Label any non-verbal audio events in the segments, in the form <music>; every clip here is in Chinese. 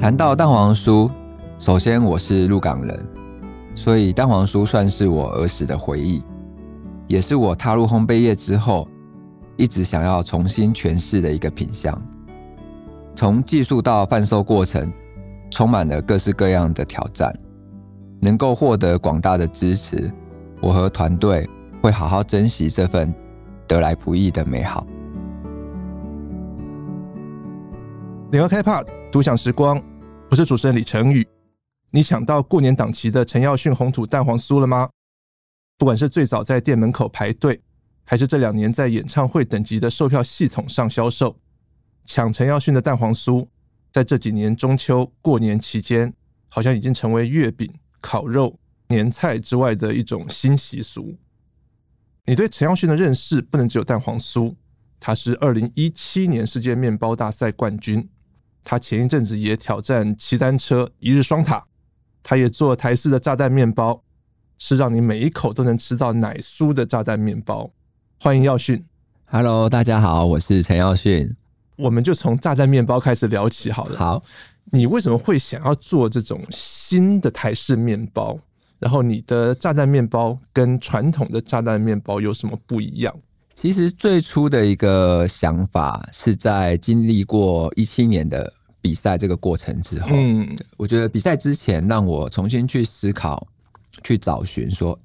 谈到蛋黄酥，首先我是鹿港人，所以蛋黄酥算是我儿时的回忆，也是我踏入烘焙业之后一直想要重新诠释的一个品相。从技术到贩售过程，充满了各式各样的挑战。能够获得广大的支持，我和团队会好好珍惜这份得来不易的美好。联合开趴，独享时光。我是主持人李承宇。你抢到过年档期的陈耀迅红土蛋黄酥了吗？不管是最早在店门口排队，还是这两年在演唱会等级的售票系统上销售，抢陈耀迅的蛋黄酥，在这几年中秋过年期间，好像已经成为月饼、烤肉、年菜之外的一种新习俗。你对陈耀迅的认识不能只有蛋黄酥，他是二零一七年世界面包大赛冠军。他前一阵子也挑战骑单车一日双塔，他也做台式的炸弹面包，是让你每一口都能吃到奶酥的炸弹面包。欢迎耀训，Hello，大家好，我是陈耀训。我们就从炸弹面包开始聊起好了。好，你为什么会想要做这种新的台式面包？然后你的炸弹面包跟传统的炸弹面包有什么不一样？其实最初的一个想法是在经历过一七年的比赛这个过程之后，嗯，我觉得比赛之前让我重新去思考、去找寻，说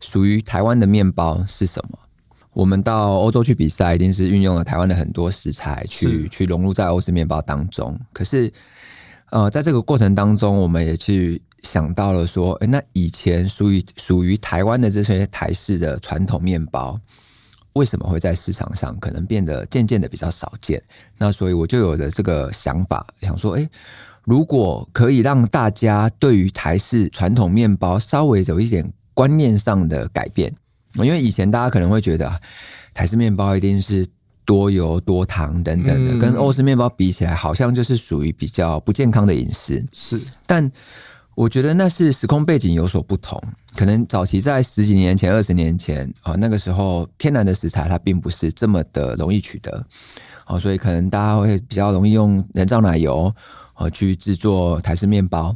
属于台湾的面包是什么。我们到欧洲去比赛，一定是运用了台湾的很多食材去去融入在欧式面包当中。可是，呃，在这个过程当中，我们也去想到了说，诶，那以前属于属于台湾的这些台式的传统面包。为什么会在市场上可能变得渐渐的比较少见？那所以我就有了这个想法，想说，诶，如果可以让大家对于台式传统面包稍微有一点观念上的改变，因为以前大家可能会觉得台式面包一定是多油多糖等等的，跟欧式面包比起来，好像就是属于比较不健康的饮食。是，但。我觉得那是时空背景有所不同，可能早期在十几年前、二十年前啊，那个时候天然的食材它并不是这么的容易取得，哦，所以可能大家会比较容易用人造奶油哦去制作台式面包。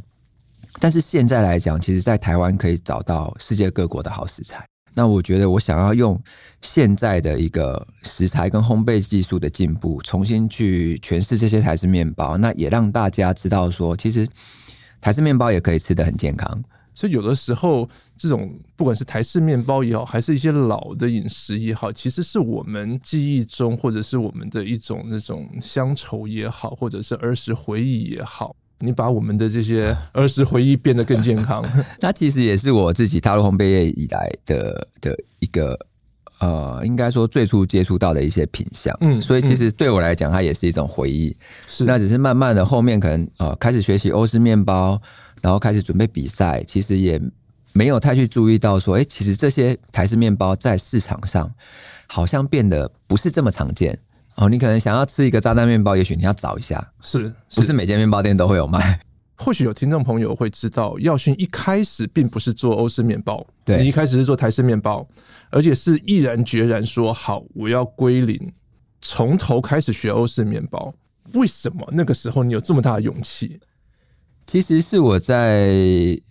但是现在来讲，其实，在台湾可以找到世界各国的好食材。那我觉得我想要用现在的一个食材跟烘焙技术的进步，重新去诠释这些台式面包，那也让大家知道说，其实。台式面包也可以吃得很健康，所以有的时候，这种不管是台式面包也好，还是一些老的饮食也好，其实是我们记忆中，或者是我们的一种那种乡愁也好，或者是儿时回忆也好，你把我们的这些儿时回忆变得更健康，<laughs> 那其实也是我自己踏入烘焙业以来的的一个。呃，应该说最初接触到的一些品相，嗯，所以其实对我来讲，它也是一种回忆。是，那只是慢慢的后面可能呃开始学习欧式面包，然后开始准备比赛，其实也没有太去注意到说，哎，其实这些台式面包在市场上好像变得不是这么常见哦。你可能想要吃一个炸弹面包，也许你要找一下，是，不是每间面包店都会有卖。或许有听众朋友会知道，耀勋一开始并不是做欧式面包，对，你一开始是做台式面包，而且是毅然决然说好，我要归零，从头开始学欧式面包。为什么那个时候你有这么大的勇气？其实是我在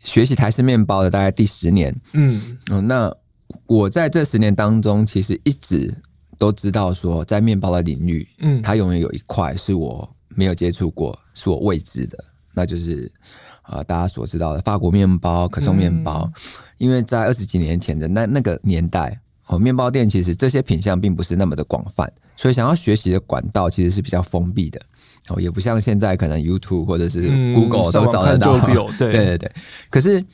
学习台式面包的大概第十年，嗯，嗯，那我在这十年当中，其实一直都知道说，在面包的领域，嗯，它永远有一块是我没有接触过，是我未知的。那就是呃，大家所知道的法国面包、可颂面包，嗯、因为在二十几年前的那那个年代，哦，面包店其实这些品相并不是那么的广泛，所以想要学习的管道其实是比较封闭的哦，也不像现在可能 YouTube 或者是 Google 都找得到。<laughs> 对对对。可是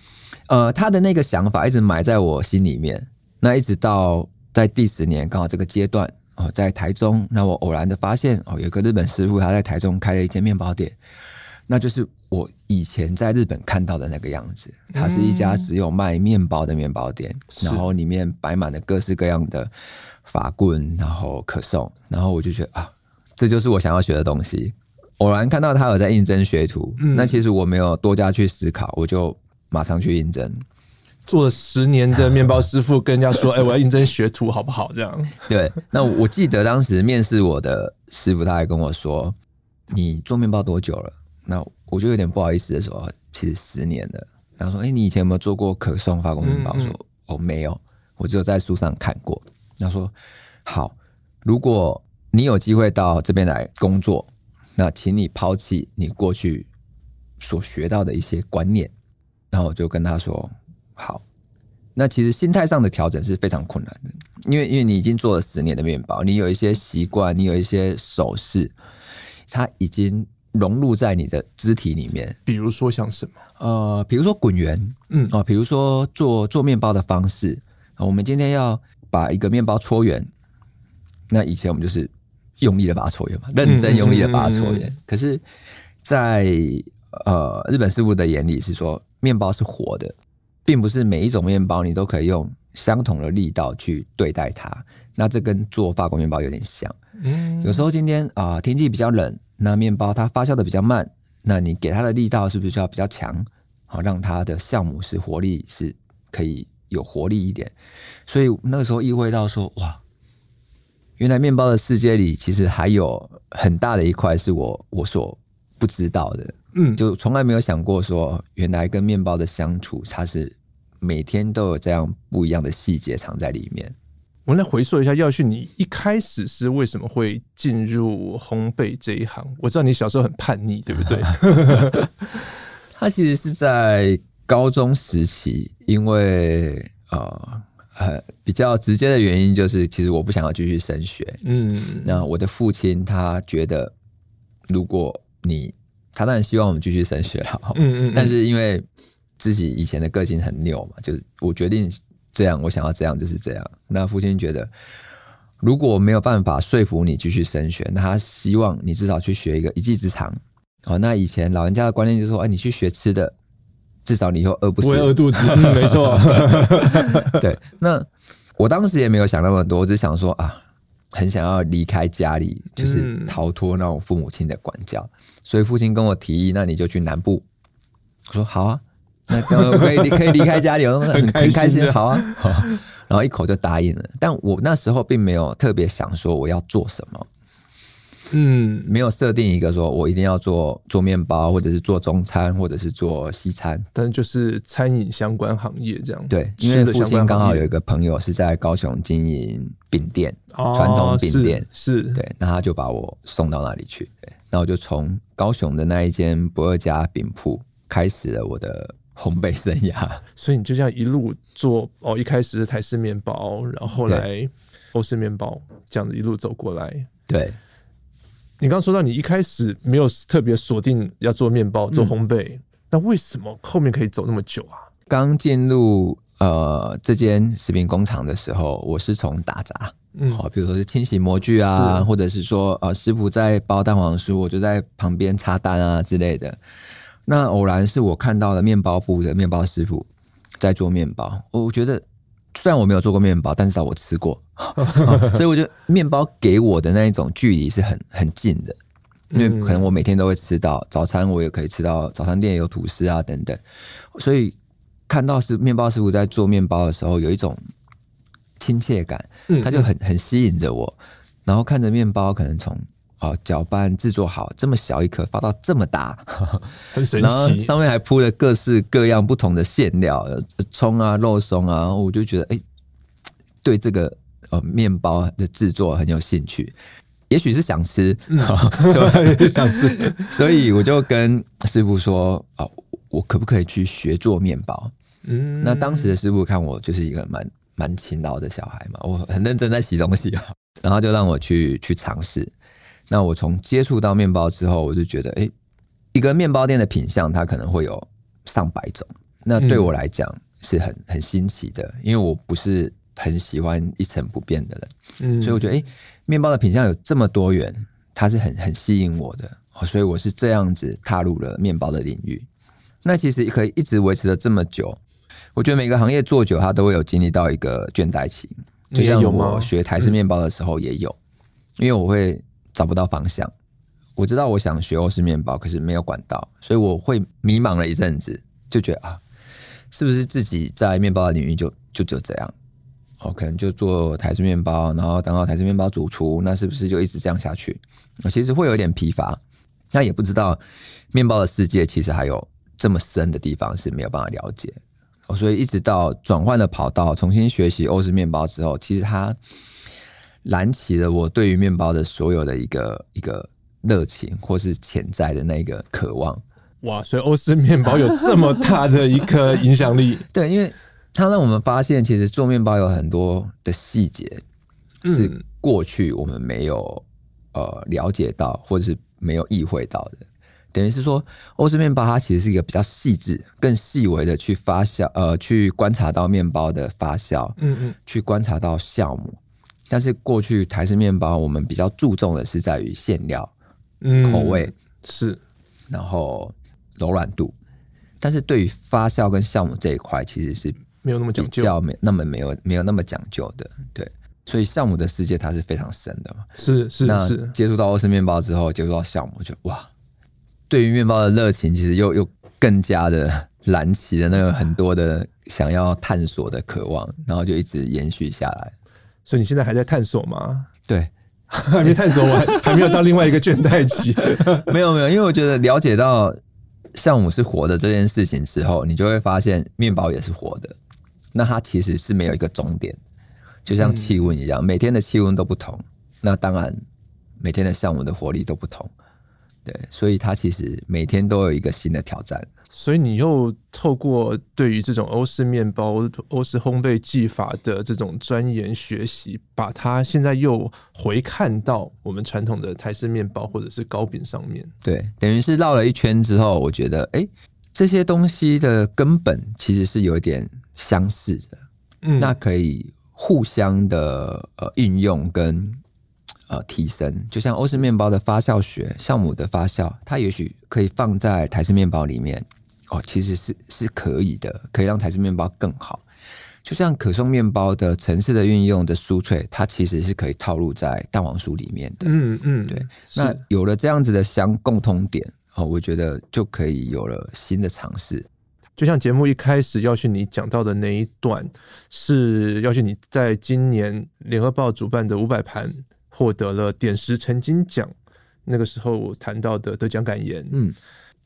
呃，他的那个想法一直埋在我心里面。那一直到在第十年刚好这个阶段哦，在台中，那我偶然的发现哦，有个日本师傅他在台中开了一间面包店。那就是我以前在日本看到的那个样子，它是一家只有卖面包的面包店，嗯、然后里面摆满了各式各样的法棍，然后可颂，然后我就觉得啊，这就是我想要学的东西。偶然看到他有在应征学徒，嗯、那其实我没有多加去思考，我就马上去应征。做了十年的面包师傅跟人家说：“哎、欸，我要应征学徒，好不好？”这样。对，那我记得当时面试我的师傅，他还跟我说：“你做面包多久了？”那我就有点不好意思的说，其实十年了。然后说，哎、欸，你以前有没有做过可颂法国面包？嗯嗯说，哦，没有，我只有在书上看过。他说，好，如果你有机会到这边来工作，那请你抛弃你过去所学到的一些观念。然后我就跟他说，好。那其实心态上的调整是非常困难的，因为因为你已经做了十年的面包，你有一些习惯，你有一些手势，它已经融入在你的肢体里面。比如说像什么？呃，比如说滚圆，嗯，哦，比如说做做面包的方式。我们今天要把一个面包搓圆，那以前我们就是用力的把它搓圆嘛，认真用力的把它搓圆。嗯嗯嗯嗯。可是在，在呃日本师傅的眼里是说，面包是活的。并不是每一种面包你都可以用相同的力道去对待它，那这跟做法国面包有点像。嗯，有时候今天啊、呃、天气比较冷，那面包它发酵的比较慢，那你给它的力道是不是就要比较强？好，让它的酵母是活力是可以有活力一点。所以那个时候意会到说，哇，原来面包的世界里其实还有很大的一块是我我所不知道的。嗯，就从来没有想过说，原来跟面包的相处，它是每天都有这样不一样的细节藏在里面。我们来回溯一下，耀旭，你一开始是为什么会进入烘焙这一行？我知道你小时候很叛逆，对不对？<laughs> 他其实是在高中时期，因为呃，呃比较直接的原因就是，其实我不想要继续升学。嗯，那我的父亲他觉得，如果你他当然希望我们继续升学了，嗯嗯，但是因为自己以前的个性很拗嘛，就是我决定这样，我想要这样就是这样。那父亲觉得，如果没有办法说服你继续升学，那他希望你至少去学一个一技之长。哦，那以前老人家的观念就是说，哎，你去学吃的，至少你以后饿不死，不会饿肚子。<laughs> 嗯，没错。<laughs> 对，那我当时也没有想那么多，我只想说啊。很想要离开家里，就是逃脱那种父母亲的管教，嗯、所以父亲跟我提议，那你就去南部。我说好啊，<laughs> 那可以可以离开家里，我很很开心，好啊，好，<laughs> 然后一口就答应了。但我那时候并没有特别想说我要做什么。嗯，没有设定一个说我一定要做做面包，或者是做中餐，或者是做西餐，但就是餐饮相关行业这样。对，因为父亲刚好有一个朋友是在高雄经营饼店，传统饼店，哦、是，是。对，那他就把我送到那里去，对，那我就从高雄的那一间不二家饼铺开始了我的烘焙生涯。所以你就这样一路做哦，一开始是台式面包，然后后来欧式面包，这样子一路走过来，对。你刚刚说到你一开始没有特别锁定要做面包、做烘焙，那、嗯、为什么后面可以走那么久啊？刚进入呃这间食品工厂的时候，我是从打杂，嗯，好，比如说是清洗模具啊，或者是说呃师傅在包蛋黄酥，我就在旁边插单啊之类的。那偶然是我看到了面包铺的面包师傅在做面包，我觉得。虽然我没有做过面包，但至少我吃过，<laughs> 所以我觉得面包给我的那一种距离是很很近的，因为可能我每天都会吃到早餐，我也可以吃到早餐店有吐司啊等等，所以看到是面包师傅在做面包的时候，有一种亲切感，他就很很吸引着我，然后看着面包可能从。哦，搅拌制作好，这么小一颗发到这么大，<laughs> 很神奇。然后上面还铺了各式各样不同的馅料，葱啊、肉松啊，我就觉得哎，对这个呃面包的制作很有兴趣。也许是想吃，<laughs> 想吃，<laughs> 所以我就跟师傅说啊、哦，我可不可以去学做面包？嗯，那当时的师傅看我就是一个蛮蛮勤劳的小孩嘛，我很认真在洗东西啊，然后就让我去去尝试。那我从接触到面包之后，我就觉得，哎，一个面包店的品相，它可能会有上百种。那对我来讲是很很新奇的，因为我不是很喜欢一成不变的人，所以我觉得，哎，面包的品相有这么多元，它是很很吸引我的，所以我是这样子踏入了面包的领域。那其实可以一直维持了这么久，我觉得每个行业做久，它都会有经历到一个倦怠期。就像我学台式面包的时候也有，因为我会。找不到方向，我知道我想学欧式面包，可是没有管道，所以我会迷茫了一阵子，就觉得啊，是不是自己在面包的领域就就只有这样？哦，可能就做台式面包，然后当到台式面包主厨，那是不是就一直这样下去？我其实会有点疲乏。那也不知道面包的世界其实还有这么深的地方是没有办法了解。哦所以一直到转换了跑道，重新学习欧式面包之后，其实它燃起了我对于面包的所有的一个一个热情，或是潜在的那个渴望。哇！所以欧式面包有这么大的一个 <laughs> 影响力？对，因为它让我们发现，其实做面包有很多的细节是过去我们没有呃了解到，或者是没有意会到的。等于是说，欧式面包它其实是一个比较细致、更细微的去发酵，呃，去观察到面包的发酵，嗯嗯，去观察到酵母。但是过去台式面包，我们比较注重的是在于馅料、嗯、口味是，然后柔软度。但是对于发酵跟酵母这一块，其实是没有那么讲究，比较没那么没有没有那么讲究的。对，所以酵母的世界它是非常深的嘛。是是是，接触到欧式面包之后，接触到酵母就哇。对于面包的热情，其实又又更加的燃起了那个很多的想要探索的渴望，然后就一直延续下来。所以你现在还在探索吗？对，<laughs> 还没探索完，<laughs> 还没有到另外一个倦怠期。<laughs> 没有没有，因为我觉得了解到酵母是活的这件事情之后，你就会发现面包也是活的。那它其实是没有一个终点，就像气温一样，每天的气温都不同，那当然每天的项目的活力都不同。对，所以它其实每天都有一个新的挑战。所以你又透过对于这种欧式面包、欧式烘焙技法的这种钻研学习，把它现在又回看到我们传统的台式面包或者是糕饼上面。对，等于是绕了一圈之后，我觉得，哎，这些东西的根本其实是有一点相似的。嗯，那可以互相的呃运用跟。呃，提升就像欧式面包的发酵学，酵母的发酵，它也许可以放在台式面包里面哦，其实是是可以的，可以让台式面包更好。就像可颂面包的层次的运用的酥脆，它其实是可以套入在蛋黄酥里面的。嗯嗯，对。那有了这样子的相共通点哦，我觉得就可以有了新的尝试。就像节目一开始耀训你讲到的那一段，是耀训你在今年联合报主办的五百盘。获得了点石成金奖，那个时候谈到的得奖感言。嗯，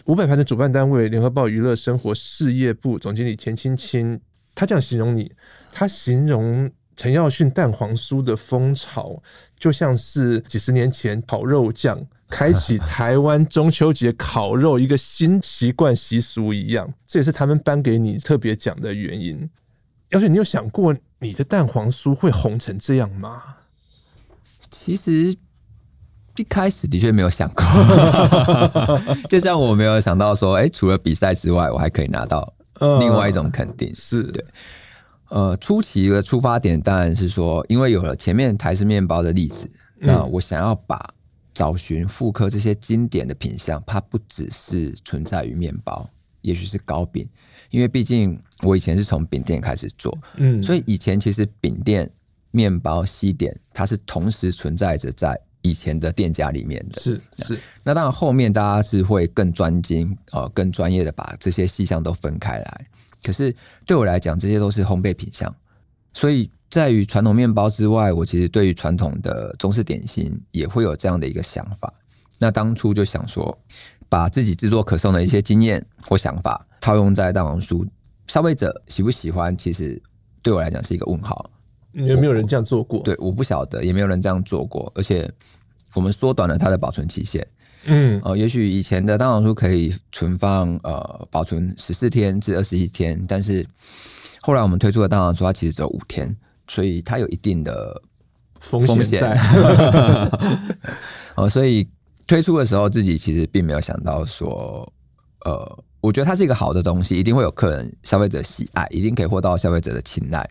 五百盘的主办单位联合报娱乐生活事业部总经理钱青青，他这样形容你，他形容陈耀迅蛋黄酥的风潮，就像是几十年前烤肉酱开启台湾中秋节烤肉一个新习惯习俗一样，这也是他们颁给你特别奖的原因。耀训，你有想过你的蛋黄酥会红成这样吗？其实一开始的确没有想过，<laughs> 就像我没有想到说，哎，除了比赛之外，我还可以拿到另外一种肯定。是。对，呃，初期的出发点当然是说，因为有了前面台式面包的例子，那我想要把找寻复刻这些经典的品相，它不只是存在于面包，也许是糕饼，因为毕竟我以前是从饼店开始做，嗯，所以以前其实饼店。面包西点，它是同时存在着在以前的店家里面的，是是。那当然后面大家是会更专精，呃，更专业的把这些细项都分开来。可是对我来讲，这些都是烘焙品项，所以在于传统面包之外，我其实对于传统的中式点心也会有这样的一个想法。那当初就想说，把自己制作可颂的一些经验或想法套用在蛋黄酥，消费者喜不喜欢，其实对我来讲是一个问号。有没有人这样做过？对，我不晓得，也没有人这样做过。而且我们缩短了它的保存期限。嗯，呃，也许以前的蛋黄酥可以存放呃保存十四天至二十一天，但是后来我们推出的蛋黄酥，它其实只有五天，所以它有一定的风险在。<laughs> 哦，所以推出的时候自己其实并没有想到说，呃，我觉得它是一个好的东西，一定会有客人、消费者喜爱，一定可以获到消费者的青睐。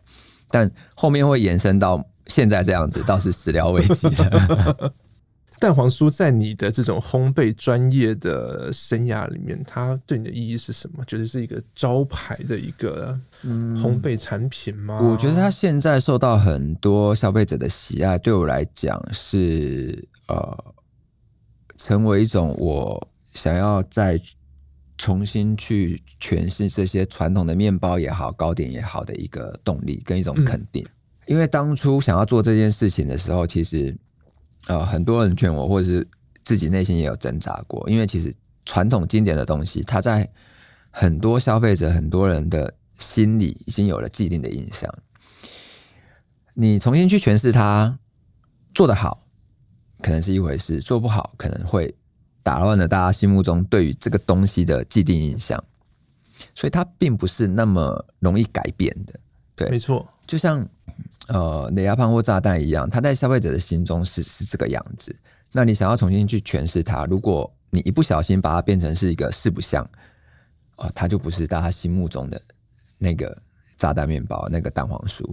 但后面会延伸到现在这样子，倒是始料未及的。<laughs> 蛋黄酥在你的这种烘焙专业的生涯里面，它对你的意义是什么？觉得是一个招牌的一个烘焙产品吗？我觉得它现在受到很多消费者的喜爱，对我来讲是呃，成为一种我想要在。重新去诠释这些传统的面包也好，糕点也好的一个动力跟一种肯定。嗯、因为当初想要做这件事情的时候，其实呃很多人劝我，或者是自己内心也有挣扎过，因为其实传统经典的东西，它在很多消费者、很多人的心里已经有了既定的印象。你重新去诠释它，做得好可能是一回事，做不好可能会打乱了大家心目中对于这个东西的既定印象，所以它并不是那么容易改变的。对，没错，就像呃，雷亚胖或炸弹一样，它在消费者的心中是是这个样子。那你想要重新去诠释它，如果你一不小心把它变成是一个四不像，哦，它就不是大家心目中的那个炸弹面包，那个蛋黄酥。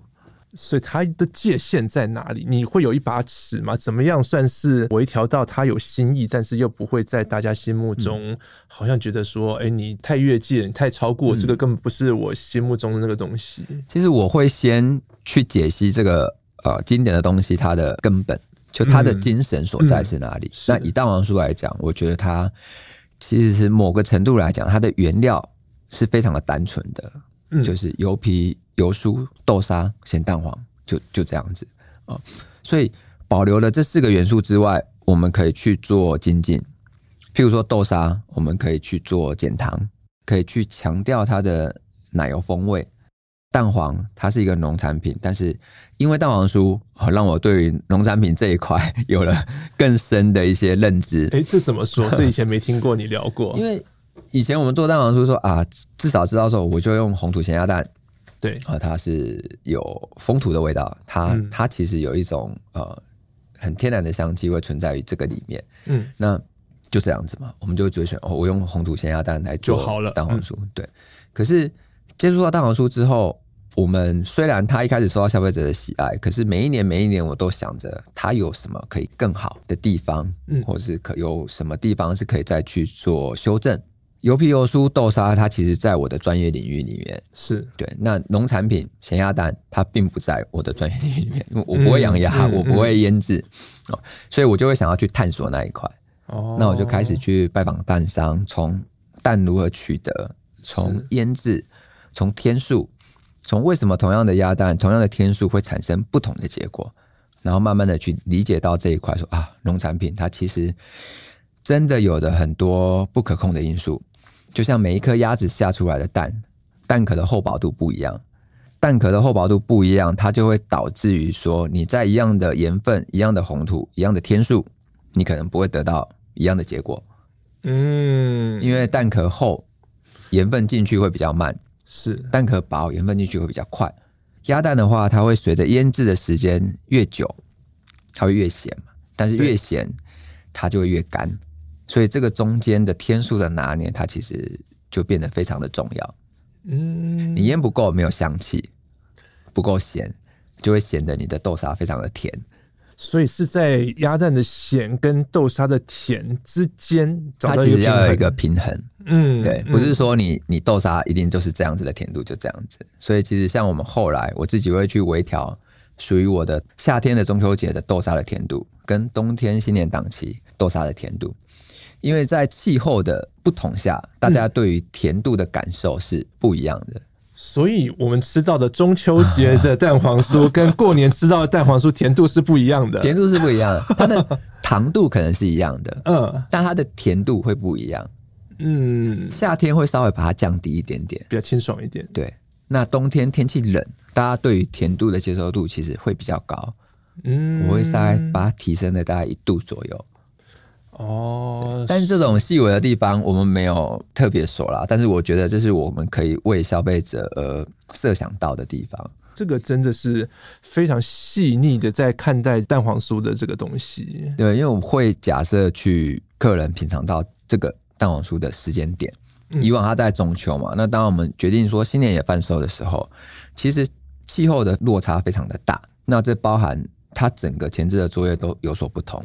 所以它的界限在哪里？你会有一把尺吗？怎么样算是微调到它有新意，但是又不会在大家心目中好像觉得说，哎、嗯，你太越界，你太超过，这个根本不是我心目中的那个东西。其实我会先去解析这个呃经典的东西，它的根本。就它的精神所在是哪里？那以蛋黄酥来讲，我觉得它其实是某个程度来讲，它的原料是非常的单纯的，嗯、就是油皮、油酥、豆沙、咸蛋黄，就就这样子啊。所以保留了这四个元素之外，我们可以去做精进。譬如说豆沙，我们可以去做减糖，可以去强调它的奶油风味。蛋黄它是一个农产品，但是因为蛋黄酥，让我对于农产品这一块 <laughs> 有了更深的一些认知。哎，这怎么说？<laughs> 这以前没听过你聊过。因为以前我们做蛋黄酥说啊，至少知道说，我就用红土咸鸭蛋，对啊，它是有风土的味道，它、嗯、它其实有一种呃很天然的香气会存在于这个里面。嗯，那就这样子嘛，我们就决选哦，我用红土咸鸭蛋来做蛋黄酥。嗯、对，可是接触到蛋黄酥之后。我们虽然它一开始受到消费者的喜爱，可是每一年每一年我都想着它有什么可以更好的地方，嗯，或是可有什么地方是可以再去做修正。油皮油酥豆沙，它其实在我的专业领域里面是对。那农产品咸鸭蛋，它并不在我的专业领域里面，因为我不会养鸭，我不会腌制哦，所以我就会想要去探索那一块。哦，那我就开始去拜访蛋商，从蛋如何取得，从腌制，从天数。从为什么同样的鸭蛋，同样的天数会产生不同的结果，然后慢慢的去理解到这一块，说啊，农产品它其实真的有着很多不可控的因素，就像每一颗鸭子下出来的蛋，蛋壳的厚薄度不一样，蛋壳的厚薄度不一样，它就会导致于说你在一样的盐分、一样的红土、一样的天数，你可能不会得到一样的结果。嗯，因为蛋壳厚，盐分进去会比较慢。是蛋壳薄，盐分进去会比较快。鸭蛋的话，它会随着腌制的时间越久，它会越咸嘛。但是越咸，它就会越干。所以这个中间的天数的拿捏，它其实就变得非常的重要。嗯，你腌不够，没有香气，不够咸，就会显得你的豆沙非常的甜。所以是在鸭蛋的咸跟豆沙的甜之间，它其实要有一个平衡。嗯，对，不是说你你豆沙一定就是这样子的甜度，就这样子。所以其实像我们后来，我自己会去微调属于我的夏天的中秋节的豆沙的甜度，跟冬天新年档期豆沙的甜度，因为在气候的不同下，大家对于甜度的感受是不一样的。所以我们吃到的中秋节的蛋黄酥，跟过年吃到的蛋黄酥甜度是不一样的，甜度是不一样的。它的糖度可能是一样的，<laughs> 嗯，但它的甜度会不一样。嗯，夏天会稍微把它降低一点点，比较清爽一点。对，那冬天天气冷，大家对于甜度的接受度其实会比较高。嗯，我会稍微把它提升了大概一度左右。哦，但是这种细微的地方我们没有特别说啦，但是我觉得这是我们可以为消费者而设想到的地方。这个真的是非常细腻的在看待蛋黄酥的这个东西。对，因为我会假设去客人品尝到这个蛋黄酥的时间点，以往它在中秋嘛，那当我们决定说新年也贩售的时候，其实气候的落差非常的大，那这包含它整个前置的作业都有所不同。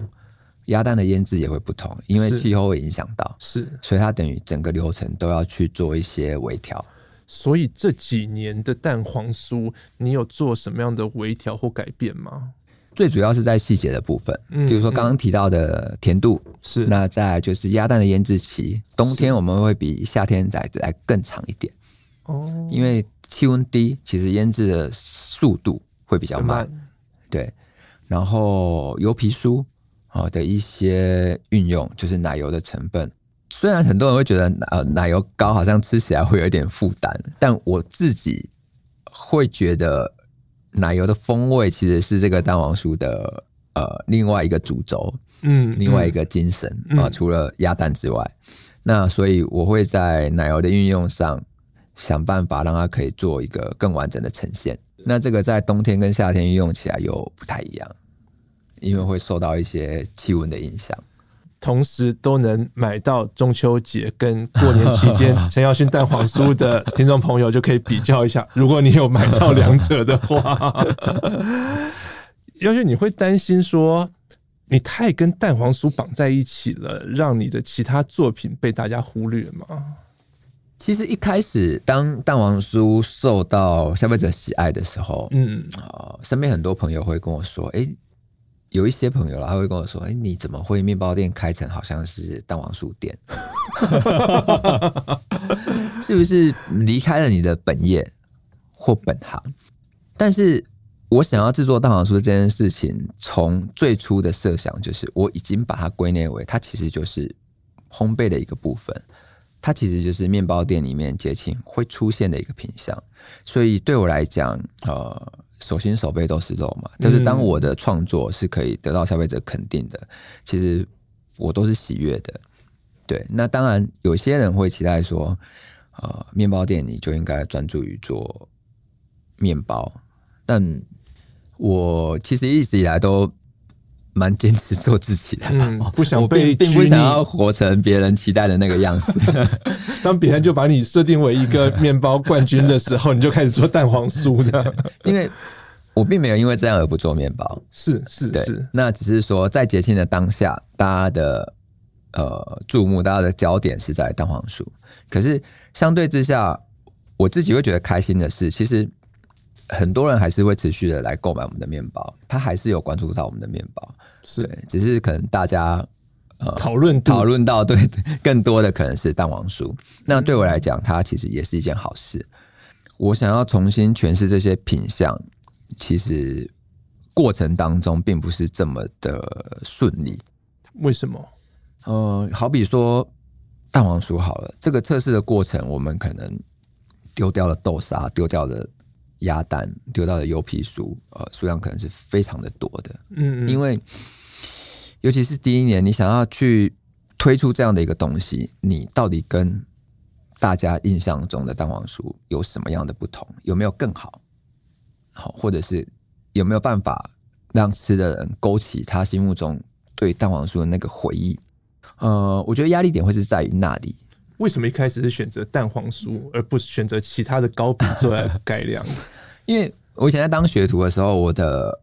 鸭蛋的腌制也会不同，因为气候会影响到，是，所以它等于整个流程都要去做一些微调。所以这几年的蛋黄酥，你有做什么样的微调或改变吗？最主要是在细节的部分，比如说刚刚提到的甜度，是、嗯嗯、那再来就是鸭蛋的腌制期，冬天我们会比夏天再来更长一点哦，因为气温低，其实腌制的速度会比较慢，慢对，然后油皮酥。啊的一些运用，就是奶油的成分。虽然很多人会觉得呃奶油膏好像吃起来会有一点负担，但我自己会觉得奶油的风味其实是这个蛋黄酥的呃另外一个主轴，嗯，另外一个精神啊、嗯呃，除了鸭蛋之外，那所以我会在奶油的运用上想办法让它可以做一个更完整的呈现。那这个在冬天跟夏天运用起来又不太一样，因为会受到一些气温的影响。同时都能买到中秋节跟过年期间 <laughs> 陈耀训蛋黄酥的听众朋友就可以比较一下。如果你有买到两者的话，耀训，你会担心说你太跟蛋黄酥绑在一起了，让你的其他作品被大家忽略吗？其实一开始当蛋黄酥受到消费者喜爱的时候，嗯啊，身边很多朋友会跟我说，哎。有一些朋友啦，他会跟我说：“哎，你怎么会面包店开成好像是蛋黄酥店？<laughs> 是不是离开了你的本业或本行？”但是我想要制作蛋黄酥这件事情，从最初的设想就是，我已经把它归类为它其实就是烘焙的一个部分，它其实就是面包店里面节庆会出现的一个品项。所以对我来讲，呃。手心手背都是肉嘛，就是当我的创作是可以得到消费者肯定的，其实我都是喜悦的。对，那当然有些人会期待说，呃，面包店你就应该专注于做面包，但我其实一直以来都蛮坚持做自己的，嗯，<laughs> 不想被并不想要活成别人期待的那个样子。<laughs> 当别人就把你设定为一个面包冠军的时候，你就开始做蛋黄酥的。<laughs> 因为我并没有因为这样而不做面包，是是是。那只是说在节庆的当下，大家的呃注目，大家的焦点是在蛋黄酥。可是相对之下，我自己会觉得开心的是，其实。很多人还是会持续的来购买我们的面包，他还是有关注到我们的面包，是，只是可能大家呃讨论讨论到对更多的可能是蛋黄酥。那对我来讲，它其实也是一件好事。我想要重新诠释这些品相，其实过程当中并不是这么的顺利。为什么？呃，好比说蛋黄酥好了，这个测试的过程，我们可能丢掉了豆沙，丢掉了。鸭蛋丢到的油皮酥，呃，数量可能是非常的多的，嗯，嗯，因为尤其是第一年，你想要去推出这样的一个东西，你到底跟大家印象中的蛋黄酥有什么样的不同？有没有更好？好，或者是有没有办法让吃的人勾起他心目中对蛋黄酥的那个回忆？呃，我觉得压力点会是在于那里。为什么一开始是选择蛋黄酥，而不是选择其他的糕饼做来改良？<laughs> 因为我以前在当学徒的时候，我的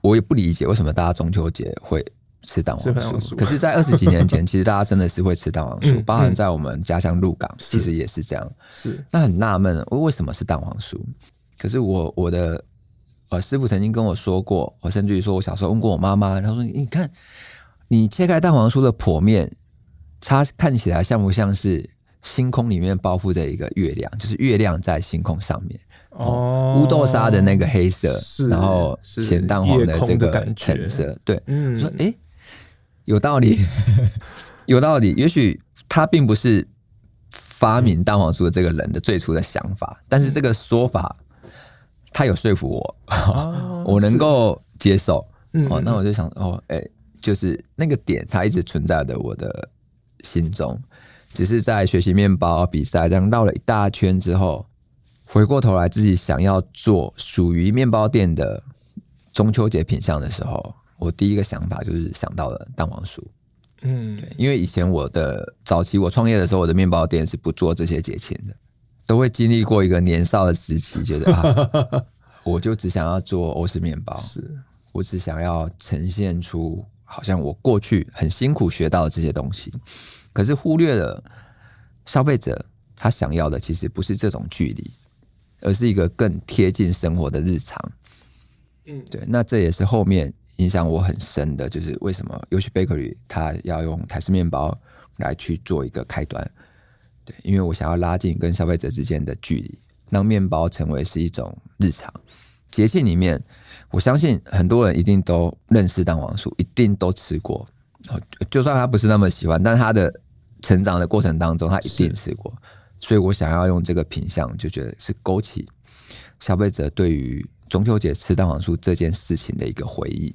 我也不理解为什么大家中秋节会吃蛋黄酥。可是，在二十几年前，其实大家真的是会吃蛋黄酥，<laughs> 包含在我们家乡鹿港，其实也是这样。是，那很纳闷，我为什么是蛋黄酥？可是我我的呃师傅曾经跟我说过，我甚至于说我小时候问过我妈妈，她说：“你看，你切开蛋黄酥的剖面，它看起来像不像是？”星空里面包覆着一个月亮，就是月亮在星空上面。哦，乌豆沙的那个黑色，然后咸蛋黄的这个橙色，对，嗯，说哎，有道理，<laughs> 有道理。也许他并不是发明蛋黄酥的这个人的最初的想法，但是这个说法他有说服我，哦、<laughs> 我能够接受。哦，那我就想，哦，哎，就是那个点，它一直存在的我的心中。只是在学习面包比赛，这样绕了一大圈之后，回过头来自己想要做属于面包店的中秋节品相的时候，我第一个想法就是想到了蛋黄酥。嗯，对，因为以前我的早期我创业的时候，我的面包店是不做这些节庆的，都会经历过一个年少的时期，觉得啊，<laughs> 我就只想要做欧式面包，是我只想要呈现出好像我过去很辛苦学到的这些东西。可是忽略了消费者，他想要的其实不是这种距离，而是一个更贴近生活的日常。嗯，对。那这也是后面影响我很深的，就是为什么 Yoshi Bakery 他要用台式面包来去做一个开端。对，因为我想要拉近跟消费者之间的距离，让面包成为是一种日常。节庆里面，我相信很多人一定都认识蛋黄酥，一定都吃过。就算他不是那么喜欢，但他的成长的过程当中，他一定吃过。所以我想要用这个品相，就觉得是勾起消费者对于中秋节吃蛋黄酥这件事情的一个回忆。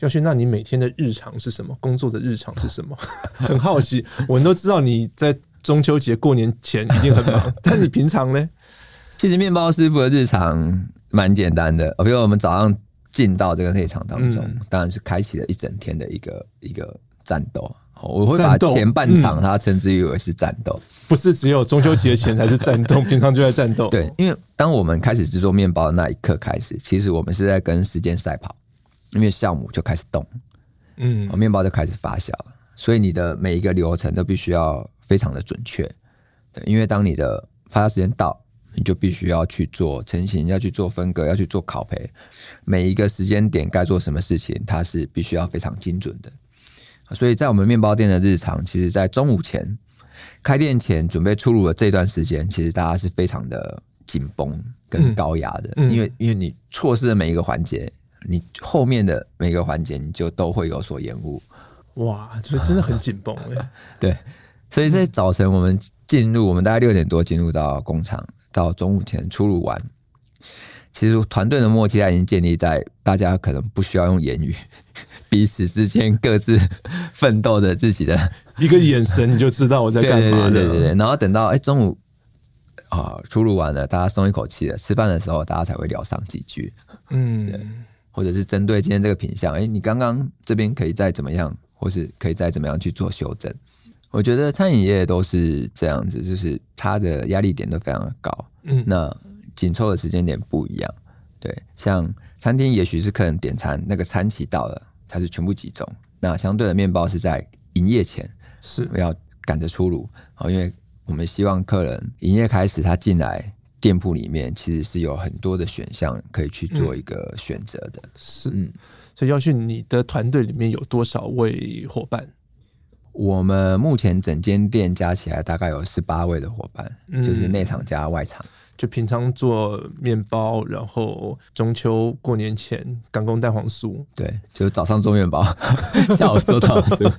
耀勋，那你每天的日常是什么？工作的日常是什么？<laughs> 很好奇，我们都知道你在中秋节过年前一定很忙，<laughs> 但你平常呢？其实面包师傅的日常蛮简单的，比如我们早上进到这个内场当中，嗯、当然是开启了一整天的一个一个战斗。我会把前半场它称之于为是战斗、嗯，不是只有中秋节前才是战斗，<laughs> 平常就在战斗。对，因为当我们开始制作面包的那一刻开始，其实我们是在跟时间赛跑。因为酵母就开始动，嗯，面包就开始发酵了，所以你的每一个流程都必须要非常的准确。对，因为当你的发酵时间到，你就必须要去做成型，要去做分割，要去做烤焙，每一个时间点该做什么事情，它是必须要非常精准的。所以在我们面包店的日常，其实，在中午前开店前准备出炉的这段时间，其实大家是非常的紧绷跟高压的，嗯嗯、因为因为你错失了每一个环节。你后面的每个环节，你就都会有所延误。哇，这真的很紧绷哎。<laughs> 对，所以在早晨我们进入，我们大概六点多进入到工厂，到中午前出炉完。其实团队的默契已经建立在大家可能不需要用言语，<laughs> 彼此之间各自奋斗着自己的 <laughs> 一个眼神，你就知道我在干嘛。对对对。然后等到哎中午啊出炉完了，大家松一口气了，吃饭的时候大家才会聊上几句。嗯。对或者是针对今天这个品相，哎，你刚刚这边可以再怎么样，或是可以再怎么样去做修正？我觉得餐饮业都是这样子，就是它的压力点都非常的高，嗯，那紧凑的时间点不一样，对，像餐厅也许是客人点餐那个餐期到了，才是全部集中，那相对的面包是在营业前是要赶着出炉，好，因为我们希望客人营业开始他进来。店铺里面其实是有很多的选项可以去做一个选择的，嗯、是，嗯，所以耀勋，你的团队里面有多少位伙伴？我们目前整间店加起来大概有十八位的伙伴，嗯、就是内场加外场。就平常做面包，然后中秋过年前赶工蛋黄酥，对，就早上做面包，<laughs> 下午做蛋黄酥。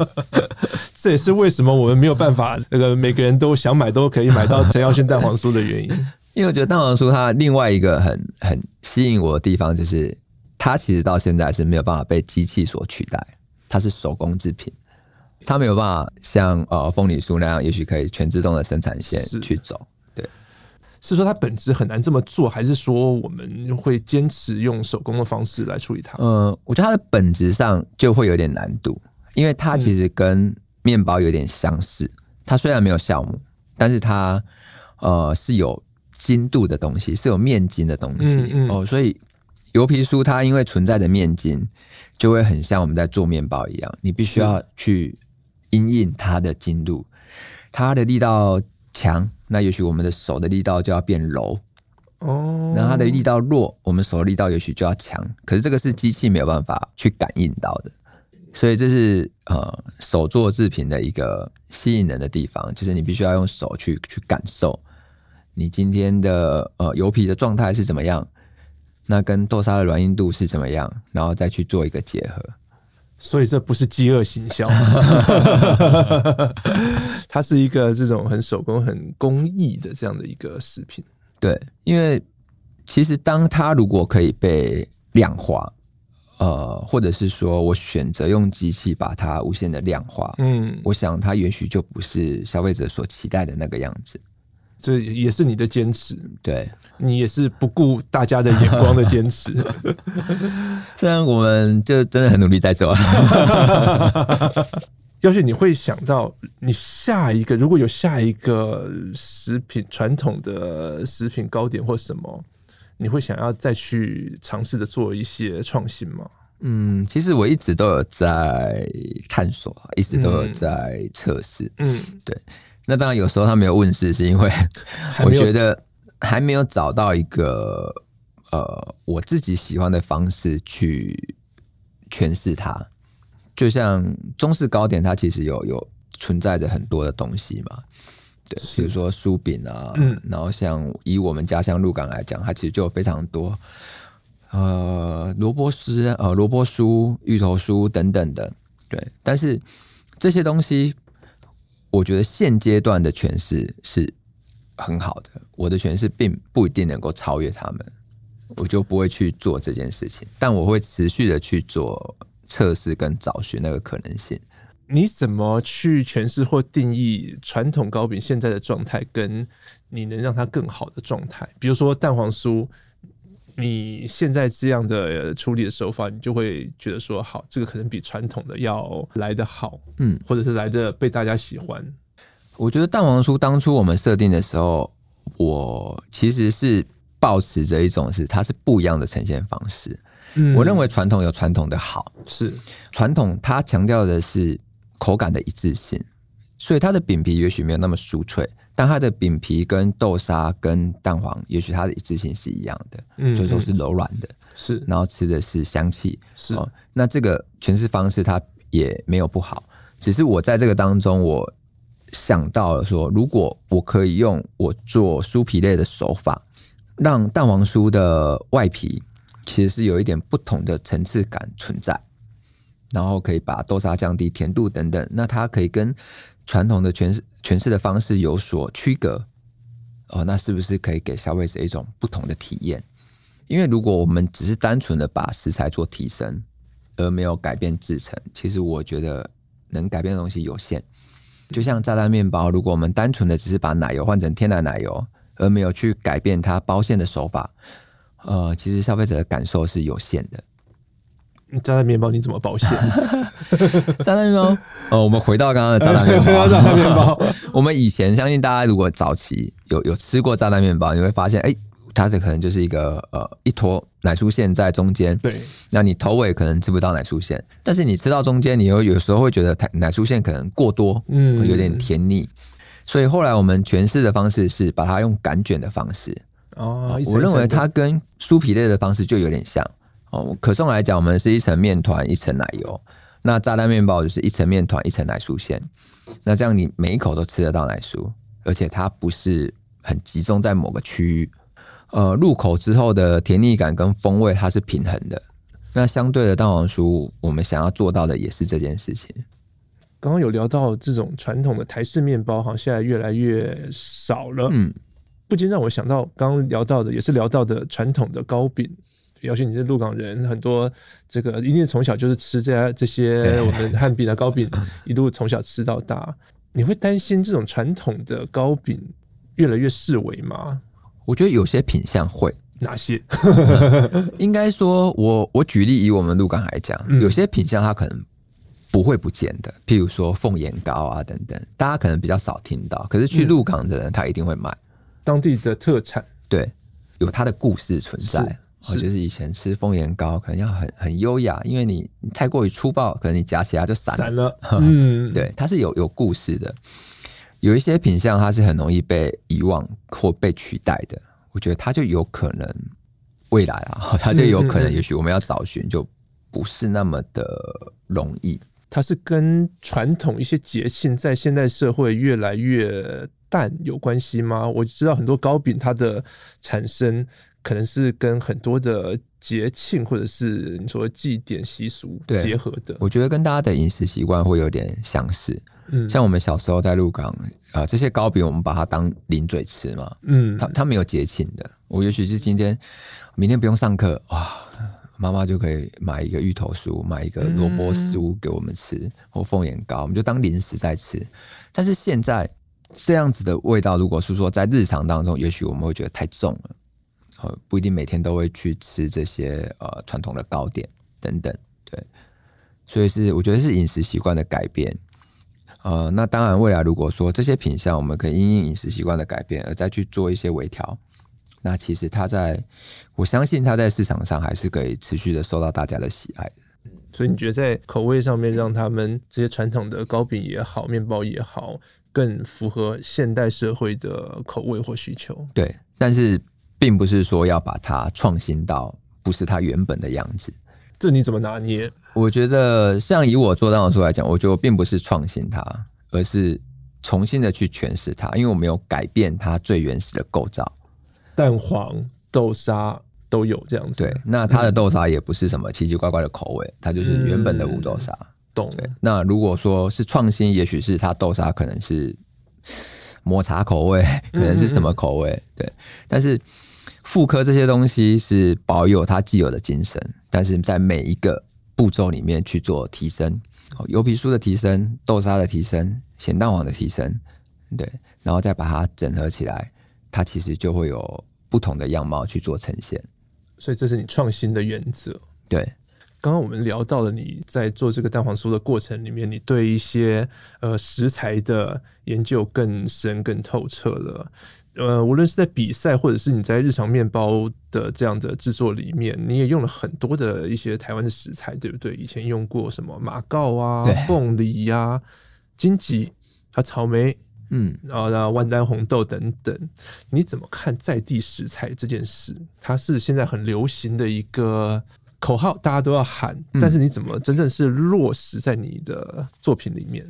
<laughs> 这也是为什么我们没有办法，那个每个人都想买都可以买到陈耀轩蛋黄酥的原因。<laughs> 因为我觉得蛋黄酥它另外一个很很吸引我的地方，就是它其实到现在是没有办法被机器所取代，它是手工制品，它没有办法像呃凤梨酥那样，也许可以全自动的生产线去走。对，是说它本质很难这么做，还是说我们会坚持用手工的方式来处理它？呃，我觉得它的本质上就会有点难度，因为它其实跟面包有点相似，嗯、它虽然没有酵母，但是它呃是有。筋度的东西是有面筋的东西、嗯嗯、哦，所以油皮酥它因为存在的面筋，就会很像我们在做面包一样，你必须要去因应它的精度，它的力道强，那也许我们的手的力道就要变柔哦，那它的力道弱，我们手的力道也许就要强，可是这个是机器没有办法去感应到的，所以这是呃手做制品的一个吸引人的地方，就是你必须要用手去去感受。你今天的呃油皮的状态是怎么样？那跟豆沙的软硬度是怎么样？然后再去做一个结合。所以这不是饥饿行销，<laughs> 它是一个这种很手工、很工艺的这样的一个食品。对，因为其实当它如果可以被量化，呃，或者是说我选择用机器把它无限的量化，嗯，我想它也许就不是消费者所期待的那个样子。这也是你的坚持，对，你也是不顾大家的眼光的坚持。<laughs> 虽然我们就真的很努力在做。<laughs> 要是，你会想到你下一个如果有下一个食品传统的食品糕点或什么，你会想要再去尝试的做一些创新吗？嗯，其实我一直都有在探索，一直都有在测试。嗯，对。那当然，有时候他没有问世，是因为我觉得还没有找到一个呃我自己喜欢的方式去诠释它。就像中式糕点，它其实有有存在着很多的东西嘛，对，比如说酥饼啊，嗯，然后像以我们家乡鹿港来讲，它其实就有非常多呃，萝卜丝、呃，萝卜酥、芋头酥等等的，对。但是这些东西，我觉得现阶段的诠释是很好的，我的诠释并不一定能够超越他们，我就不会去做这件事情。但我会持续的去做测试跟找寻那个可能性。你怎么去诠释或定义传统糕饼现在的状态，跟你能让它更好的状态？比如说蛋黄酥。你现在这样的处理的手法，你就会觉得说，好，这个可能比传统的要来得好，嗯，或者是来的被大家喜欢。我觉得蛋黄酥当初我们设定的时候，我其实是保持着一种是它是不一样的呈现方式。嗯，我认为传统有传统的好，是传统它强调的是口感的一致性，所以它的饼皮也许没有那么酥脆。但它的饼皮跟豆沙跟蛋黄，也许它的一致性是一样的，嗯，就都是柔软的，是，然后吃的是香气，是。哦，那这个诠释方式它也没有不好，只是我在这个当中，我想到了说，如果我可以用我做酥皮类的手法，让蛋黄酥的外皮其实是有一点不同的层次感存在，然后可以把豆沙降低甜度等等，那它可以跟传统的诠释诠释的方式有所区隔哦，那是不是可以给消费者一种不同的体验？因为如果我们只是单纯的把食材做提升，而没有改变制程，其实我觉得能改变的东西有限。就像炸弹面包，如果我们单纯的只是把奶油换成天然奶油，而没有去改变它包馅的手法，呃，其实消费者的感受是有限的。炸弹面包你怎么保鲜？<laughs> 炸弹面包哦，我们回到刚刚的炸弹面包。<laughs> 炸弹面包，<laughs> 我们以前相信大家如果早期有有吃过炸弹面包，你会发现，哎、欸，它的可能就是一个呃一坨奶酥馅在中间。对，那你头尾可能吃不到奶酥馅，但是你吃到中间，你又有时候会觉得奶酥馅可能过多，嗯，有点甜腻。所以后来我们诠释的方式是把它用擀卷的方式。哦，我认为它跟酥皮类的方式就有点像。哦，可颂来讲，我们是一层面团，一层奶油。那炸弹面包就是一层面团，一层奶酥馅。那这样你每一口都吃得到奶酥，而且它不是很集中在某个区域。呃，入口之后的甜腻感跟风味它是平衡的。那相对的蛋黄酥，我们想要做到的也是这件事情。刚刚有聊到这种传统的台式面包，好像现在越来越少了。嗯，不禁让我想到刚刚聊到的，也是聊到的传统的糕饼。尤其你是鹿港人，很多这个一定从小就是吃这些这些我们汉饼的糕饼，<laughs> 一路从小吃到大。你会担心这种传统的糕饼越来越式微吗？我觉得有些品相会，哪些？<laughs> 应该说我我举例以我们鹿港来讲，有些品相它可能不会不见的，譬如说凤眼糕啊等等，大家可能比较少听到，可是去鹿港的人他一定会买当地的特产，对，有它的故事存在。哦，就是以前吃凤眼糕可能要很很优雅，因为你太过于粗暴，可能你夹起来就散了。散了。<laughs> 嗯，对，它是有有故事的。有一些品相它是很容易被遗忘或被取代的，我觉得它就有可能未来啊，<laughs> 它就有可能，也许我们要找寻就不是那么的容易。它是跟传统一些节庆在现代社会越来越淡有关系吗？我知道很多糕饼它的产生。可能是跟很多的节庆或者是你说的祭典习俗结合的，我觉得跟大家的饮食习惯会有点相似。嗯，像我们小时候在鹿港啊、呃，这些糕饼我们把它当零嘴吃嘛。嗯，它它没有节庆的。我也许是今天明天不用上课哇，妈妈就可以买一个芋头酥，买一个萝卜酥给我们吃，嗯、或凤眼糕，我们就当零食在吃。但是现在这样子的味道，如果是说在日常当中，也许我们会觉得太重了。不一定每天都会去吃这些呃传统的糕点等等，对，所以是我觉得是饮食习惯的改变，呃，那当然未来如果说这些品相我们可以因应饮食习惯的改变而再去做一些微调，那其实它在我相信它在市场上还是可以持续的受到大家的喜爱的。所以你觉得在口味上面让他们这些传统的糕饼也好，面包也好，更符合现代社会的口味或需求？对，但是。并不是说要把它创新到不是它原本的样子，这你怎么拿捏？我觉得像以我做蛋黄酥来讲，我觉得并不是创新它，而是重新的去诠释它，因为我没有改变它最原始的构造。蛋黄、豆沙、都有这样子。对，那它的豆沙也不是什么奇奇怪怪的口味，<laughs> 它就是原本的五豆沙。嗯、懂。那如果说是创新，也许是它豆沙可能是抹茶口味，可能是什么口味？嗯嗯嗯对。但是妇科这些东西是保有它既有的精神，但是在每一个步骤里面去做提升，油皮酥的提升，豆沙的提升，咸蛋黄的提升，对，然后再把它整合起来，它其实就会有不同的样貌去做呈现。所以这是你创新的原则。对，刚刚我们聊到了你在做这个蛋黄酥的过程里面，你对一些呃食材的研究更深更透彻了。呃，无论是在比赛，或者是你在日常面包的这样的制作里面，你也用了很多的一些台湾的食材，对不对？以前用过什么马告啊、凤梨呀、啊、金桔啊、草莓，嗯，然后呢，万丹红豆等等。你怎么看在地食材这件事？它是现在很流行的一个口号，大家都要喊，嗯、但是你怎么真正是落实在你的作品里面？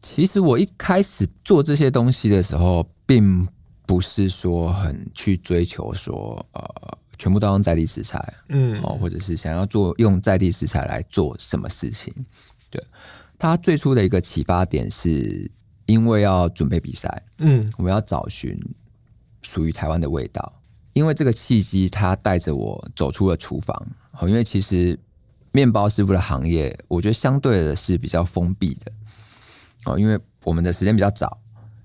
其实我一开始做这些东西的时候，并不是说很去追求说呃，全部都用在地食材，嗯，哦，或者是想要做用在地食材来做什么事情？对，他最初的一个启发点是因为要准备比赛，嗯，我们要找寻属于台湾的味道。因为这个契机，他带着我走出了厨房。哦，因为其实面包师傅的行业，我觉得相对的是比较封闭的。哦，因为我们的时间比较早，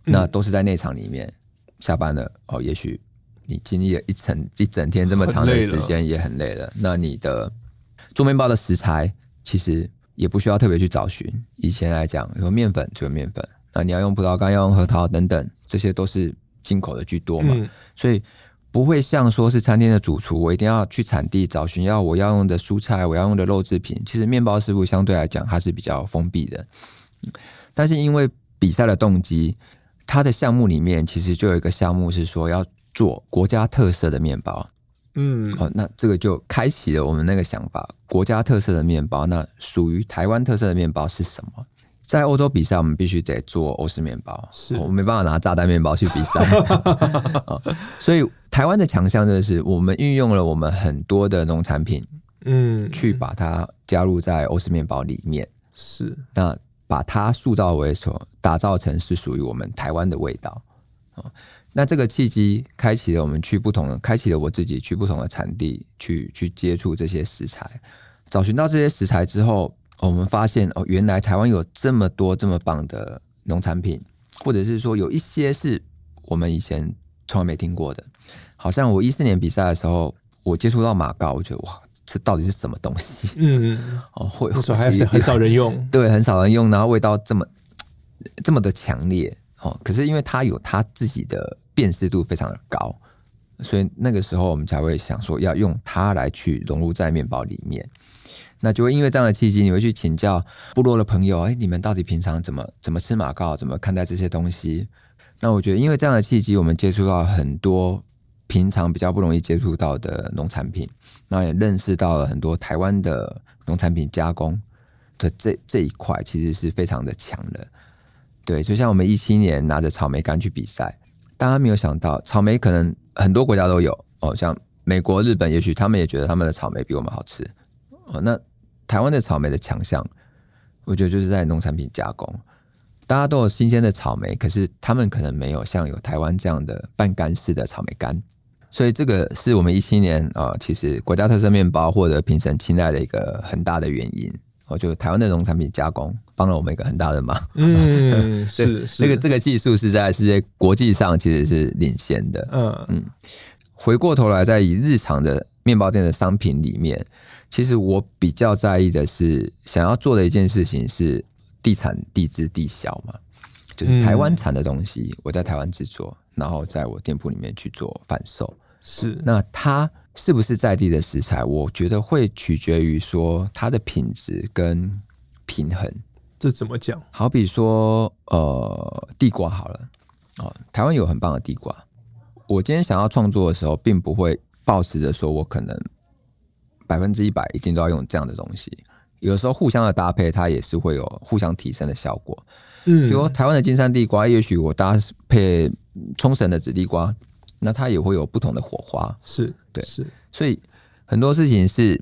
那都是在内场里面。下班了哦，也许你经历了一整一整天这么长的时间，也很累了。那你的做面包的食材其实也不需要特别去找寻。以前来讲，有面粉就有面粉，那你要用葡萄干，要用核桃等等，这些都是进口的居多嘛。嗯、所以不会像说是餐厅的主厨，我一定要去产地找寻要我要用的蔬菜，我要用的肉制品。其实面包师傅相对来讲，它是比较封闭的。但是因为比赛的动机。它的项目里面其实就有一个项目是说要做国家特色的面包，嗯，哦，那这个就开启了我们那个想法。国家特色的面包，那属于台湾特色的面包是什么？在欧洲比赛，我们必须得做欧式面包，是我没办法拿炸弹面包去比赛。<laughs> 所以台湾的强项就是我们运用了我们很多的农产品，嗯，去把它加入在欧式面包里面，是那。把它塑造为所打造成是属于我们台湾的味道，那这个契机开启了我们去不同的，开启了我自己去不同的产地去去接触这些食材，找寻到这些食材之后，我们发现哦，原来台湾有这么多这么棒的农产品，或者是说有一些是我们以前从来没听过的。好像我一四年比赛的时候，我接触到马膏，我觉得哇。这到底是什么东西？嗯，哦，会会还是很少人用，<laughs> 对，很少人用，然后味道这么这么的强烈哦。可是因为它有它自己的辨识度非常的高，所以那个时候我们才会想说要用它来去融入在面包里面。那就会因为这样的契机，你会去请教部落的朋友，哎，你们到底平常怎么怎么吃马告，怎么看待这些东西？那我觉得因为这样的契机，我们接触到很多。平常比较不容易接触到的农产品，那也认识到了很多台湾的农产品加工的这这一块，其实是非常的强的。对，就像我们一七年拿着草莓干去比赛，大家没有想到，草莓可能很多国家都有哦，像美国、日本，也许他们也觉得他们的草莓比我们好吃哦。那台湾的草莓的强项，我觉得就是在农产品加工。大家都有新鲜的草莓，可是他们可能没有像有台湾这样的半干式的草莓干。所以这个是我们一七年啊、呃，其实国家特色面包获得评审青睐的一个很大的原因。哦，就台湾的农产品加工帮了我们一个很大的忙。嗯，<laughs> 是是，这个这个技术是在世界国际上其实是领先的。嗯嗯。回过头来，在以日常的面包店的商品里面，其实我比较在意的是，想要做的一件事情是地产地制地销嘛。就是台湾产的东西，我在台湾制作，然后在我店铺里面去做贩售。是，那它是不是在地的食材？我觉得会取决于说它的品质跟平衡。这怎么讲？好比说，呃，地瓜好了，哦，台湾有很棒的地瓜。我今天想要创作的时候，并不会抱持着说我可能百分之一百一定都要用这样的东西。有时候互相的搭配，它也是会有互相提升的效果。嗯，比如台湾的金山地瓜，也许我搭配冲绳的紫地瓜，那它也会有不同的火花。是对，是，所以很多事情是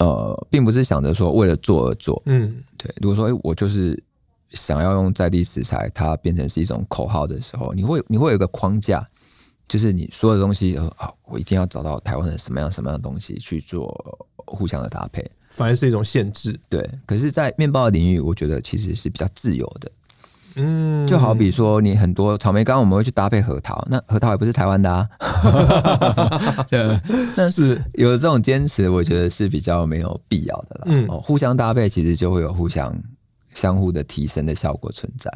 呃，并不是想着说为了做而做。嗯，对。如果说哎，我就是想要用在地食材，它变成是一种口号的时候，你会你会有一个框架，就是你所有的东西啊，我一定要找到台湾的什么样什么样的东西去做互相的搭配，反而是一种限制。对。可是，在面包的领域，我觉得其实是比较自由的。嗯，就好比说，你很多草莓干我们会去搭配核桃，那核桃也不是台湾的啊。<laughs> 对，但是有这种坚持，我觉得是比较没有必要的啦。嗯，互相搭配，其实就会有互相相互的提升的效果存在。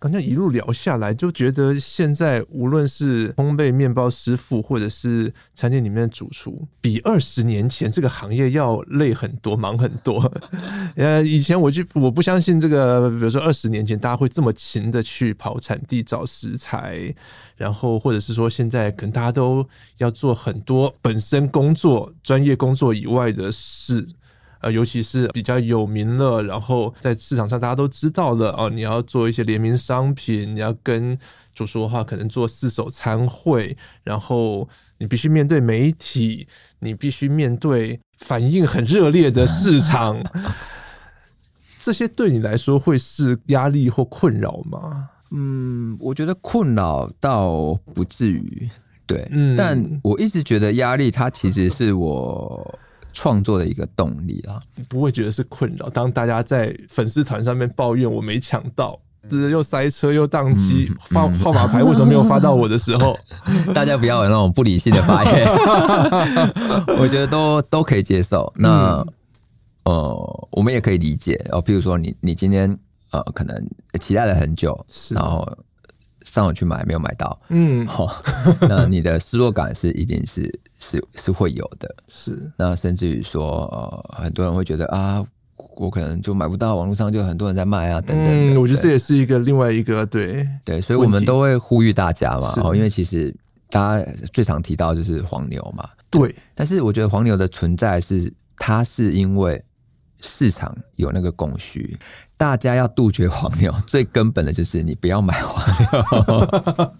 刚才一路聊下来，就觉得现在无论是烘焙面包师傅，或者是餐厅里面的主厨，比二十年前这个行业要累很多，忙很多。<laughs> 呃，以前我就我不相信这个，比如说二十年前大家会这么勤的去跑产地找食材，然后或者是说现在可能大家都要做很多本身工作、专业工作以外的事。呃，尤其是比较有名了，然后在市场上大家都知道了哦，你要做一些联名商品，你要跟主厨的话，可能做四手餐会，然后你必须面对媒体，你必须面对反应很热烈的市场，<laughs> 这些对你来说会是压力或困扰吗？嗯，我觉得困扰倒不至于，对，嗯，但我一直觉得压力，它其实是我。创作的一个动力啊，不会觉得是困扰。当大家在粉丝团上面抱怨我没抢到，就是又塞车又宕机，嗯、发号码牌为什么没有发到我的时候，<laughs> 大家不要有那种不理性的发言，<laughs> 我觉得都都可以接受。那、嗯、呃，我们也可以理解哦。譬如说你，你你今天呃，可能期待了很久，然后。上网去买没有买到，嗯，好，那你的失落感是一定是是是会有的，是。那甚至于说，呃，很多人会觉得啊，我可能就买不到，网络上就很多人在卖啊，等等。嗯，我觉得这也是一个另外一个对对，所以我们都会呼吁大家嘛，哦，因为其实大家最常提到就是黄牛嘛，对。但是我觉得黄牛的存在是，它是因为市场有那个供需。大家要杜绝黄牛，<laughs> 最根本的就是你不要买黄牛。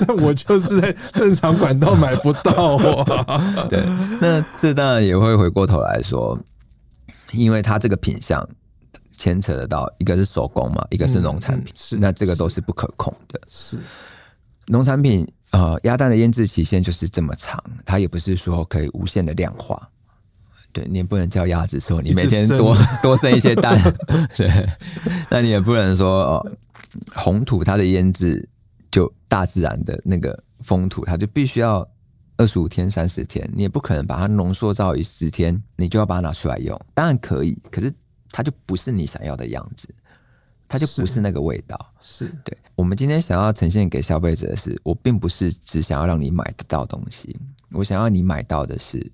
<laughs> 但我就是在正常管道买不到啊。<laughs> 对，那这当然也会回过头来说，因为它这个品相牵扯得到一个是手工嘛，一个是农产品，是那这个都是不可控的。是农产品，呃，鸭蛋的腌制期限就是这么长，它也不是说可以无限的量化。对，你也不能叫鸭子说你每天多 <laughs> 多生一些蛋，对，那你也不能说哦，红土它的腌制就大自然的那个风土，它就必须要二十五天、三十天，你也不可能把它浓缩到一十天，你就要把它拿出来用。当然可以，可是它就不是你想要的样子，它就不是那个味道。是，是对。我们今天想要呈现给消费者的是，我并不是只想要让你买得到东西，我想要你买到的是。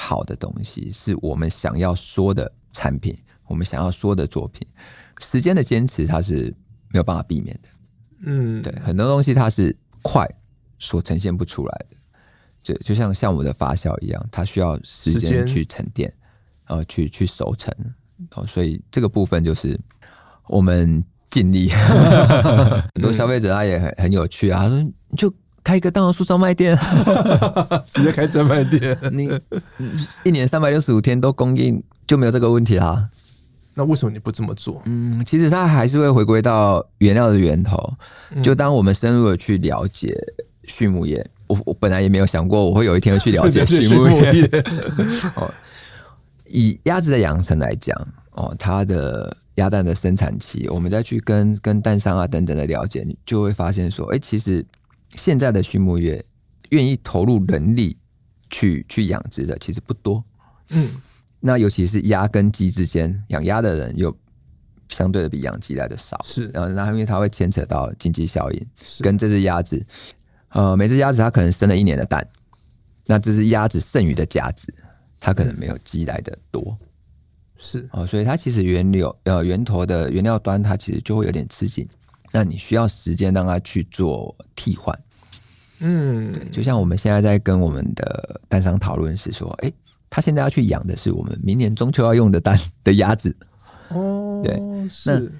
好的东西是我们想要说的产品，我们想要说的作品。时间的坚持它是没有办法避免的，嗯，对，很多东西它是快所呈现不出来的，就就像像我的发酵一样，它需要时间去沉淀，然后去去熟成，哦，所以这个部分就是我们尽力。<laughs> 很多消费者他也很很有趣啊，他说就。开一个蛋黄酥专卖店，<laughs> 直接开专卖店。你一年三百六十五天都供应，就没有这个问题啦。那为什么你不这么做？嗯，其实它还是会回归到原料的源头。就当我们深入的去了解畜牧业，我我本来也没有想过我会有一天会去了解 <laughs> 畜牧业。<laughs> 哦，以鸭子的养成来讲，哦，它的鸭蛋的生产期，我们再去跟跟蛋商啊等等的了解，你就会发现说，哎、欸，其实。现在的畜牧业愿意投入人力去去养殖的其实不多，嗯，那尤其是鸭跟鸡之间，养鸭的人又相对的比养鸡来的少，是，然后那因为它会牵扯到经济效应，跟这只鸭子，呃，每只鸭子它可能生了一年的蛋，那这只鸭子剩余的价值，它可能没有鸡来的多，是。哦，所以它其实原流呃源头的原料端，它其实就会有点吃紧。那你需要时间让它去做替换，嗯，对，就像我们现在在跟我们的蛋商讨论是说，哎、欸，他现在要去养的是我们明年中秋要用的蛋的鸭子，哦，<laughs> 对，是。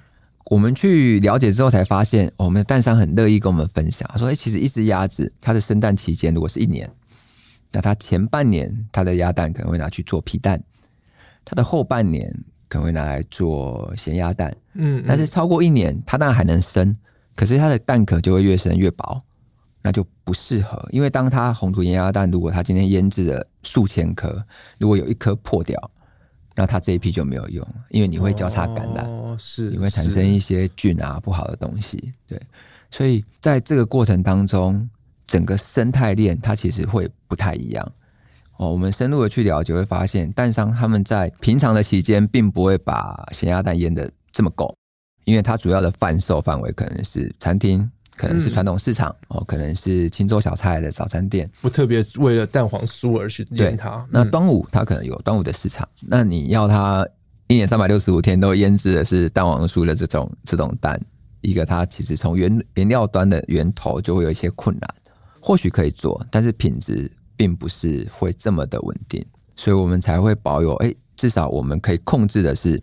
我们去了解之后才发现，我们的蛋商很乐意跟我们分享，说，哎、欸，其实一只鸭子它的生蛋期间如果是一年，那它前半年它的鸭蛋可能会拿去做皮蛋，它的后半年可能会拿来做咸鸭蛋。嗯，嗯，但是超过一年，它当然还能生，可是它的蛋壳就会越生越薄，那就不适合。因为当它红土盐鸭蛋，如果它今天腌制了数千颗，如果有一颗破掉，那它这一批就没有用，因为你会交叉感染，哦、是，你会产生一些菌啊不好的东西。对，所以在这个过程当中。整个生态链它其实会不太一样哦。我们深入的去了解，会发现蛋商他们在平常的期间，并不会把咸鸭蛋腌的这么够，因为它主要的贩售范围可能是餐厅，可能是传统市场、嗯、哦，可能是清粥小菜的早餐店，不特别为了蛋黄酥而去腌它。嗯、那端午它可能有端午的市场，那你要它一年三百六十五天都腌制的是蛋黄酥的这种这种蛋，一个它其实从原原料端的源头就会有一些困难。或许可以做，但是品质并不是会这么的稳定，所以我们才会保有。哎，至少我们可以控制的是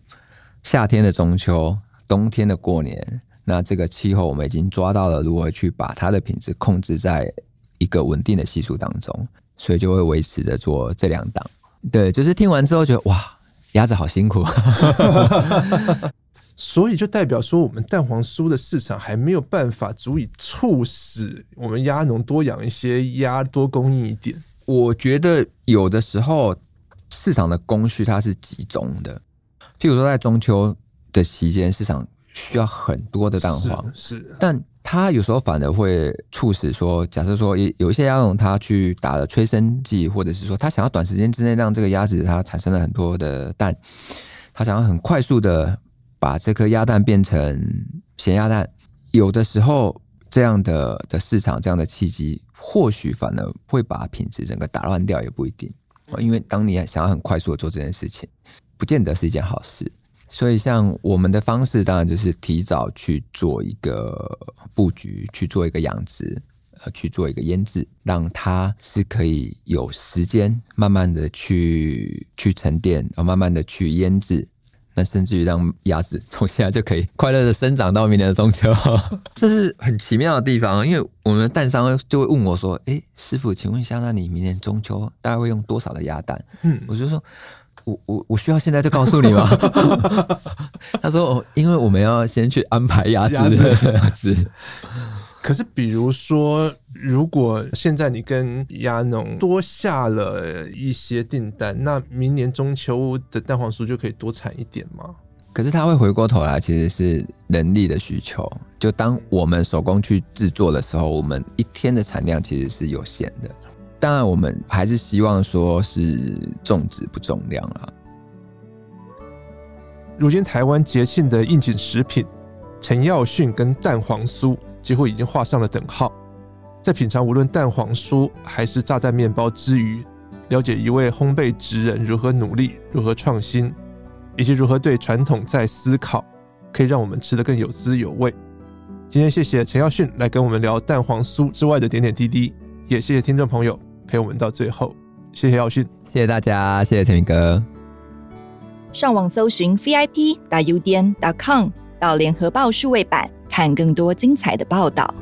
夏天的中秋、冬天的过年。那这个气候我们已经抓到了，如何去把它的品质控制在一个稳定的系数当中，所以就会维持着做这两档。对，就是听完之后觉得哇，鸭子好辛苦。所以就代表说，我们蛋黄酥的市场还没有办法足以促使我们鸭农多养一些鸭，多供应一点。我觉得有的时候市场的供需它是集中的，譬如说在中秋的期间，市场需要很多的蛋黄，是，是，但它有时候反而会促使说，假设说有一些鸭农他去打了催生剂，或者是说他想要短时间之内让这个鸭子它产生了很多的蛋，他想要很快速的。把这颗鸭蛋变成咸鸭蛋，有的时候这样的的市场，这样的契机，或许反而会把品质整个打乱掉，也不一定。因为当你想要很快速的做这件事情，不见得是一件好事。所以，像我们的方式，当然就是提早去做一个布局，去做一个养殖，呃，去做一个腌制，让它是可以有时间慢慢的去去沉淀，然后慢慢的去腌制。那甚至于让鸭子从现在就可以快乐的生长到明年的中秋，<laughs> 这是很奇妙的地方。因为我们的蛋商就会问我说：“哎，师傅，请问一下，那你明年中秋大概会用多少的鸭蛋？”嗯，我就说：“我我我需要现在就告诉你吗？” <laughs> 他说：“哦，因为我们要先去安排鸭子的子。”可是，比如说，如果现在你跟鸭农多下了一些订单，那明年中秋的蛋黄酥就可以多产一点吗？可是他会回过头来，其实是人力的需求。就当我们手工去制作的时候，我们一天的产量其实是有限的。当然，我们还是希望说是种植不重量啊。如今台湾节庆的应景食品，陈耀迅跟蛋黄酥。几乎已经画上了等号。在品尝无论蛋黄酥还是炸弹面包之余，了解一位烘焙职人如何努力、如何创新，以及如何对传统在思考，可以让我们吃得更有滋有味。今天谢谢陈耀迅来跟我们聊蛋黄酥之外的点点滴滴，也谢谢听众朋友陪我们到最后。谢谢耀迅，谢谢大家，谢谢陈明哥。上网搜寻 vip 打 udn 点 com 到联合报数位版。看更多精彩的报道。